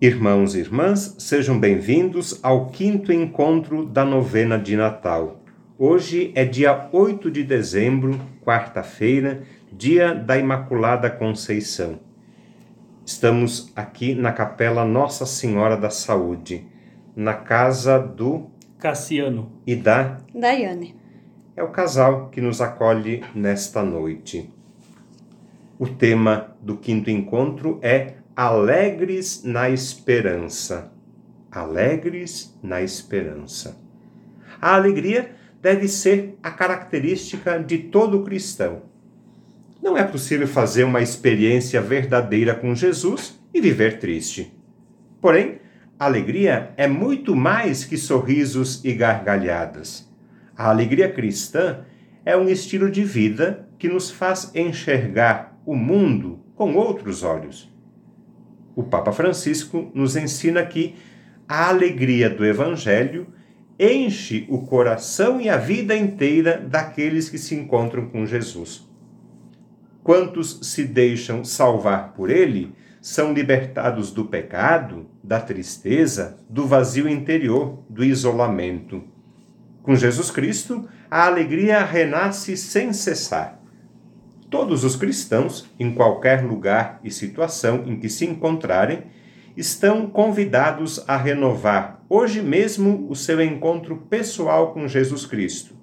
Irmãos e irmãs, sejam bem-vindos ao quinto encontro da novena de Natal. Hoje é dia 8 de dezembro, quarta-feira, dia da Imaculada Conceição. Estamos aqui na Capela Nossa Senhora da Saúde, na casa do Cassiano e da Daiane. É o casal que nos acolhe nesta noite. O tema do quinto encontro é alegres na esperança. Alegres na esperança. A alegria deve ser a característica de todo cristão. Não é possível fazer uma experiência verdadeira com Jesus e viver triste. Porém, alegria é muito mais que sorrisos e gargalhadas. A alegria cristã é um estilo de vida que nos faz enxergar o mundo com outros olhos o Papa Francisco nos ensina que a alegria do Evangelho enche o coração e a vida inteira daqueles que se encontram com Jesus. Quantos se deixam salvar por ele são libertados do pecado, da tristeza, do vazio interior, do isolamento. Com Jesus Cristo, a alegria renasce sem cessar. Todos os cristãos, em qualquer lugar e situação em que se encontrarem, estão convidados a renovar hoje mesmo o seu encontro pessoal com Jesus Cristo,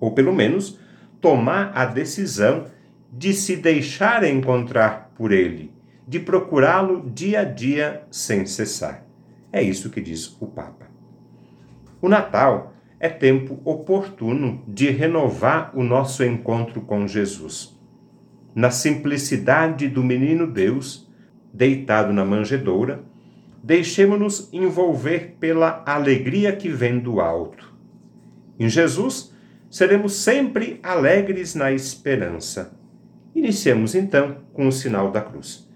ou pelo menos tomar a decisão de se deixar encontrar por Ele, de procurá-lo dia a dia sem cessar. É isso que diz o Papa. O Natal é tempo oportuno de renovar o nosso encontro com Jesus na simplicidade do menino Deus, deitado na manjedoura, deixemos-nos envolver pela alegria que vem do alto. Em Jesus, seremos sempre alegres na esperança. Iniciemos então com o sinal da cruz.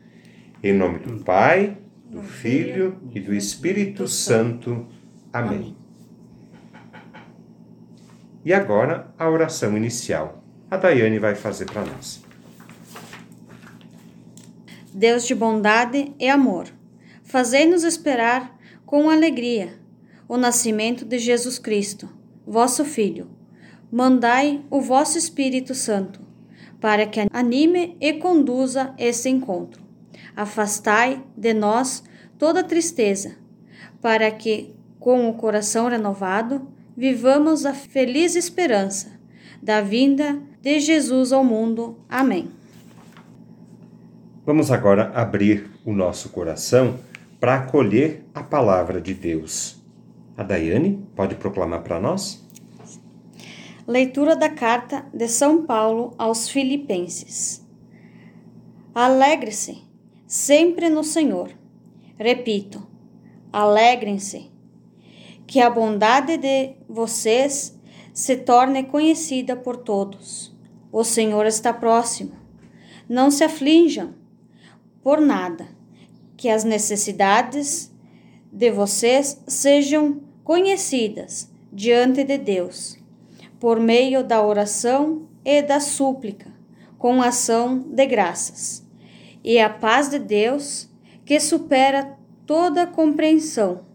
Em nome do Pai, do Filho e do Espírito Santo. Amém. E agora a oração inicial. A Daiane vai fazer para nós. Deus de bondade e amor, fazei-nos esperar com alegria o nascimento de Jesus Cristo, vosso Filho. Mandai o vosso Espírito Santo, para que anime e conduza esse encontro. Afastai de nós toda tristeza, para que, com o coração renovado, vivamos a feliz esperança da vinda de Jesus ao mundo. Amém. Vamos agora abrir o nosso coração para acolher a palavra de Deus. A Daiane pode proclamar para nós? Leitura da carta de São Paulo aos Filipenses. Alegre-se sempre no Senhor. Repito, alegrem-se. Que a bondade de vocês se torne conhecida por todos. O Senhor está próximo. Não se aflinjam por nada, que as necessidades de vocês sejam conhecidas diante de Deus, por meio da oração e da súplica, com ação de graças. E a paz de Deus, que supera toda compreensão,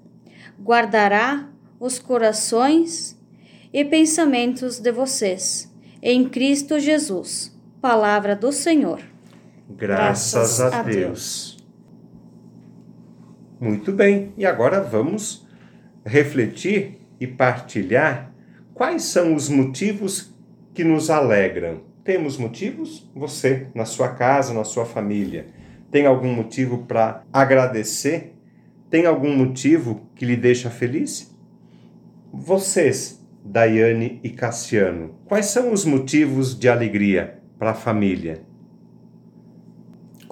guardará os corações e pensamentos de vocês, em Cristo Jesus. Palavra do Senhor. Graças, a, Deus. Muito bem, e agora vamos refletir e partilhar quais são os motivos que nos alegram. Temos motivos? Você, na sua casa, na sua família, tem algum motivo para agradecer? Tem algum motivo que lhe deixa feliz? Vocês, Daiane e Cassiano, quais são os motivos de alegria para a família?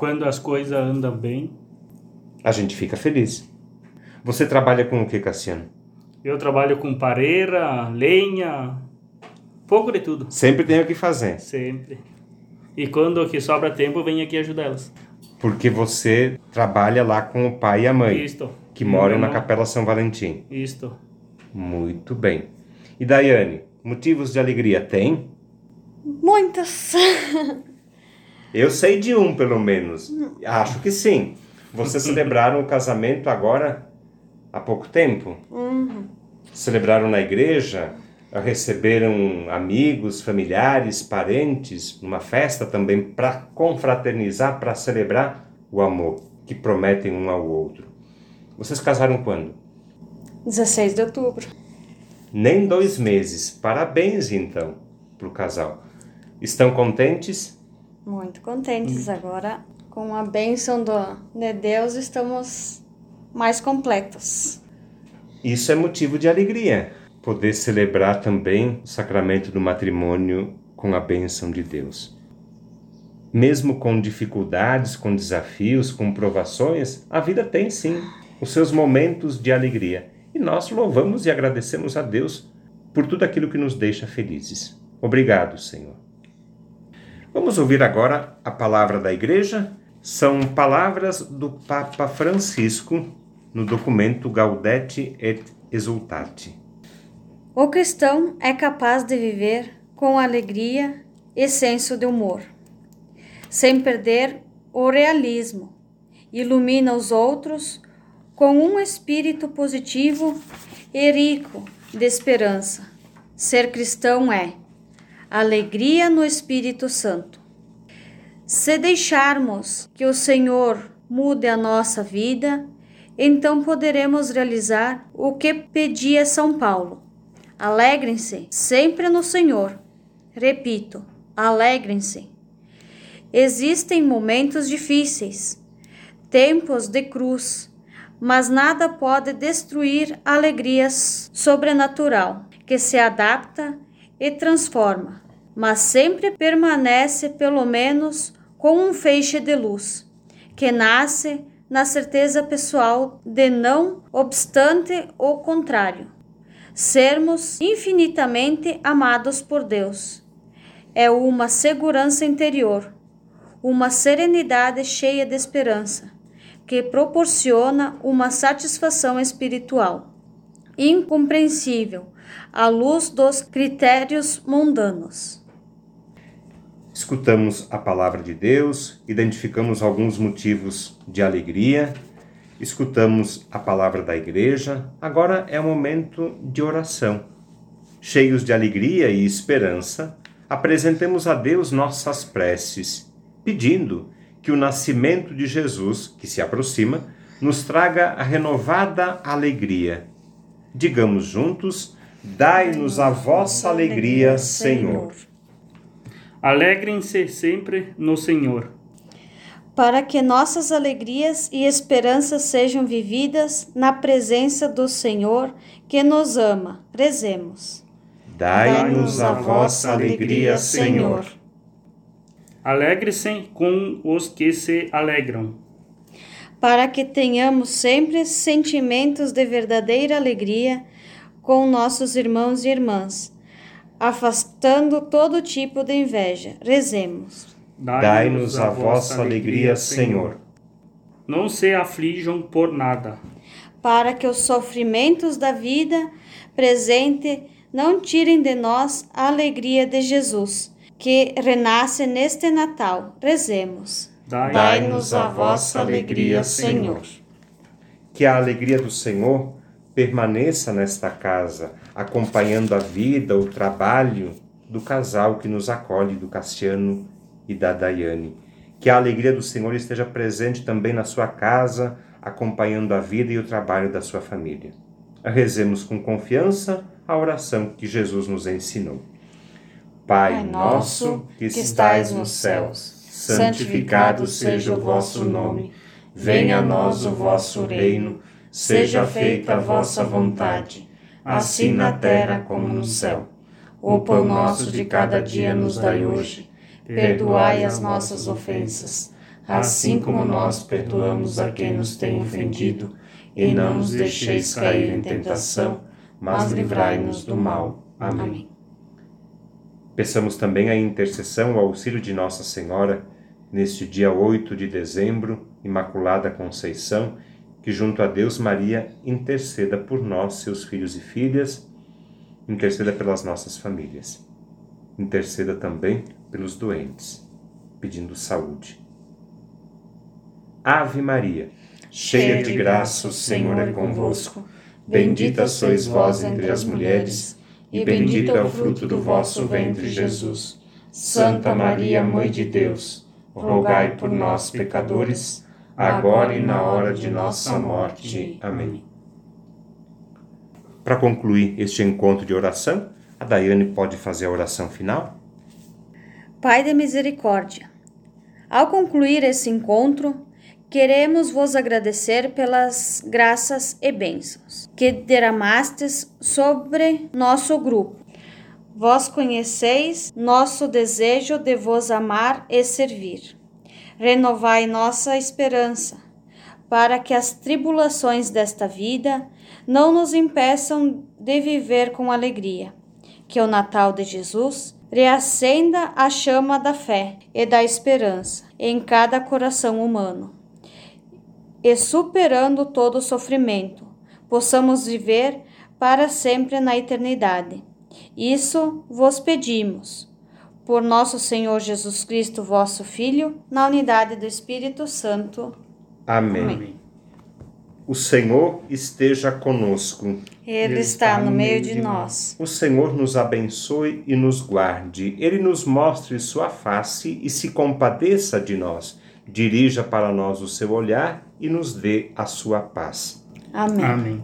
Quando as coisas andam bem, a gente fica feliz. Você trabalha com o que, Cassiano? Eu trabalho com pareira, lenha, pouco de tudo. Sempre tem o que fazer. Sempre. E quando que sobra tempo, eu venho aqui ajudar elas. Porque você trabalha lá com o pai e a mãe. Isto. Que moram na Capela São Valentim. Isto. Muito bem. E Daiane, motivos de alegria tem? Muitos. Eu sei de um, pelo menos. Acho que sim. Vocês celebraram o casamento agora há pouco tempo? Uhum. Celebraram na igreja? Receberam amigos, familiares, parentes, numa festa também para confraternizar, para celebrar o amor que prometem um ao outro. Vocês casaram quando? 16 de outubro. Nem dois meses. Parabéns, então, para o casal. Estão contentes? Muito contentes. Agora, com a bênção do, de Deus, estamos mais completos. Isso é motivo de alegria. Poder celebrar também o sacramento do matrimônio com a bênção de Deus. Mesmo com dificuldades, com desafios, com provações, a vida tem sim os seus momentos de alegria. E nós louvamos e agradecemos a Deus por tudo aquilo que nos deixa felizes. Obrigado, Senhor. Vamos ouvir agora a palavra da Igreja. São palavras do Papa Francisco no documento Gaudete et Exultate. O cristão é capaz de viver com alegria e senso de humor, sem perder o realismo. Ilumina os outros com um espírito positivo e rico de esperança. Ser cristão é alegria no Espírito Santo. Se deixarmos que o Senhor mude a nossa vida, então poderemos realizar o que pedia São Paulo. Alegrem-se sempre no Senhor. Repito, alegrem-se. Existem momentos difíceis, tempos de cruz, mas nada pode destruir a alegria sobrenatural que se adapta e transforma mas sempre permanece pelo menos com um feixe de luz, que nasce na certeza pessoal de não obstante o contrário, sermos infinitamente amados por Deus. É uma segurança interior, uma serenidade cheia de esperança, que proporciona uma satisfação espiritual incompreensível à luz dos critérios mundanos. Escutamos a palavra de Deus, identificamos alguns motivos de alegria, escutamos a palavra da igreja, agora é o momento de oração. Cheios de alegria e esperança, apresentemos a Deus nossas preces, pedindo que o nascimento de Jesus, que se aproxima, nos traga a renovada alegria. Digamos juntos: Dai-nos a vossa alegria, Senhor. Alegrem-se sempre no Senhor. Para que nossas alegrias e esperanças sejam vividas na presença do Senhor que nos ama. Rezemos. Dai-nos a vossa alegria, Senhor. Alegre-se com os que se alegram. Para que tenhamos sempre sentimentos de verdadeira alegria com nossos irmãos e irmãs afastando todo tipo de inveja. Rezemos. Dai-nos a vossa alegria, Senhor. Não se aflijam por nada. Para que os sofrimentos da vida presente não tirem de nós a alegria de Jesus, que renasce neste Natal. Rezemos. Dai-nos a vossa alegria, Senhor. Que a alegria do Senhor permaneça nesta casa, acompanhando a vida, o trabalho do casal que nos acolhe, do Cassiano e da Daiane. Que a alegria do Senhor esteja presente também na sua casa, acompanhando a vida e o trabalho da sua família. Rezemos com confiança a oração que Jesus nos ensinou. Pai nosso, que estais nos céus, santificado seja o vosso nome. Venha a nós o vosso reino seja feita a vossa vontade, assim na terra como no céu. O pão nosso de cada dia nos dai hoje. Perdoai as nossas ofensas, assim como nós perdoamos a quem nos tem ofendido, e não nos deixeis cair em tentação, mas livrai-nos do mal. Amém. Peçamos também a intercessão, o auxílio de Nossa Senhora, neste dia 8 de dezembro, Imaculada Conceição, que junto a Deus Maria interceda por nós, seus filhos e filhas, interceda pelas nossas famílias. Interceda também pelos doentes, pedindo saúde. Ave Maria cheia de graça, o Senhor é convosco. Bendita sois vós entre as mulheres, e bendito é o fruto do vosso ventre, Jesus. Santa Maria, Mãe de Deus, rogai por nós, pecadores, agora e na hora de nossa morte. Amém. Para concluir este encontro de oração, a Daiane pode fazer a oração final? Pai de misericórdia, ao concluir esse encontro, queremos vos agradecer pelas graças e bênçãos que derramastes sobre nosso grupo. Vós conheceis nosso desejo de vos amar e servir. Renovai nossa esperança, para que as tribulações desta vida não nos impeçam de viver com alegria. Que o Natal de Jesus reacenda a chama da fé e da esperança em cada coração humano. E superando todo sofrimento, possamos viver para sempre na eternidade. Isso vos pedimos. Por nosso Senhor Jesus Cristo, vosso Filho, na unidade do Espírito Santo. Amém. Amém. O Senhor esteja conosco. Ele está no meio de nós. O Senhor nos abençoe e nos guarde. Ele nos mostre sua face e se compadeça de nós. Dirija para nós o seu olhar e nos dê a sua paz. Amém. Amém.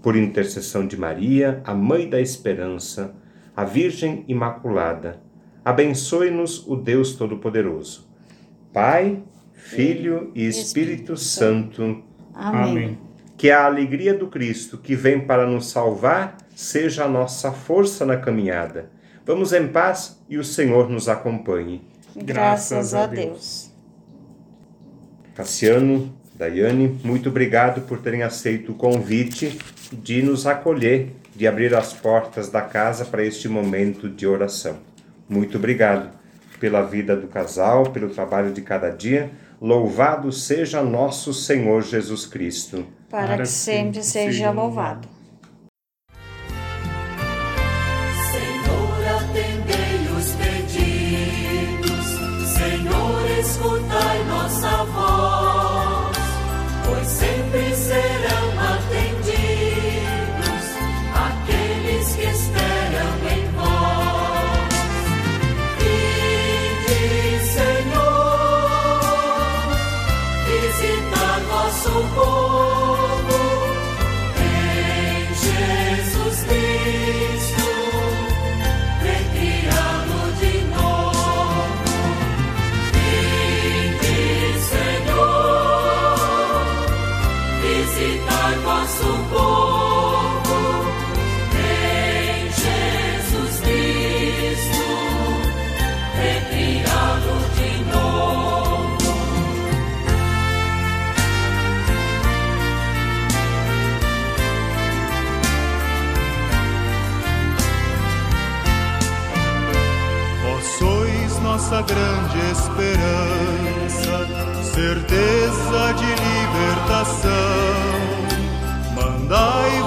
Por intercessão de Maria, a Mãe da Esperança, a Virgem Imaculada, abençoe-nos o Deus Todo-Poderoso. Pai, Filho e Espírito Santo. Amém. Que a alegria do Cristo que vem para nos salvar seja a nossa força na caminhada. Vamos em paz e o Senhor nos acompanhe. Graças a Deus. Cassiano, Daiane, muito obrigado por terem aceito o convite de nos acolher, de abrir as portas da casa para este momento de oração. Muito obrigado pela vida do casal, pelo trabalho de cada dia. Louvado seja nosso Senhor Jesus Cristo. Para, que sempre seja louvado. Nossa grande esperança, certeza de libertação. Mandai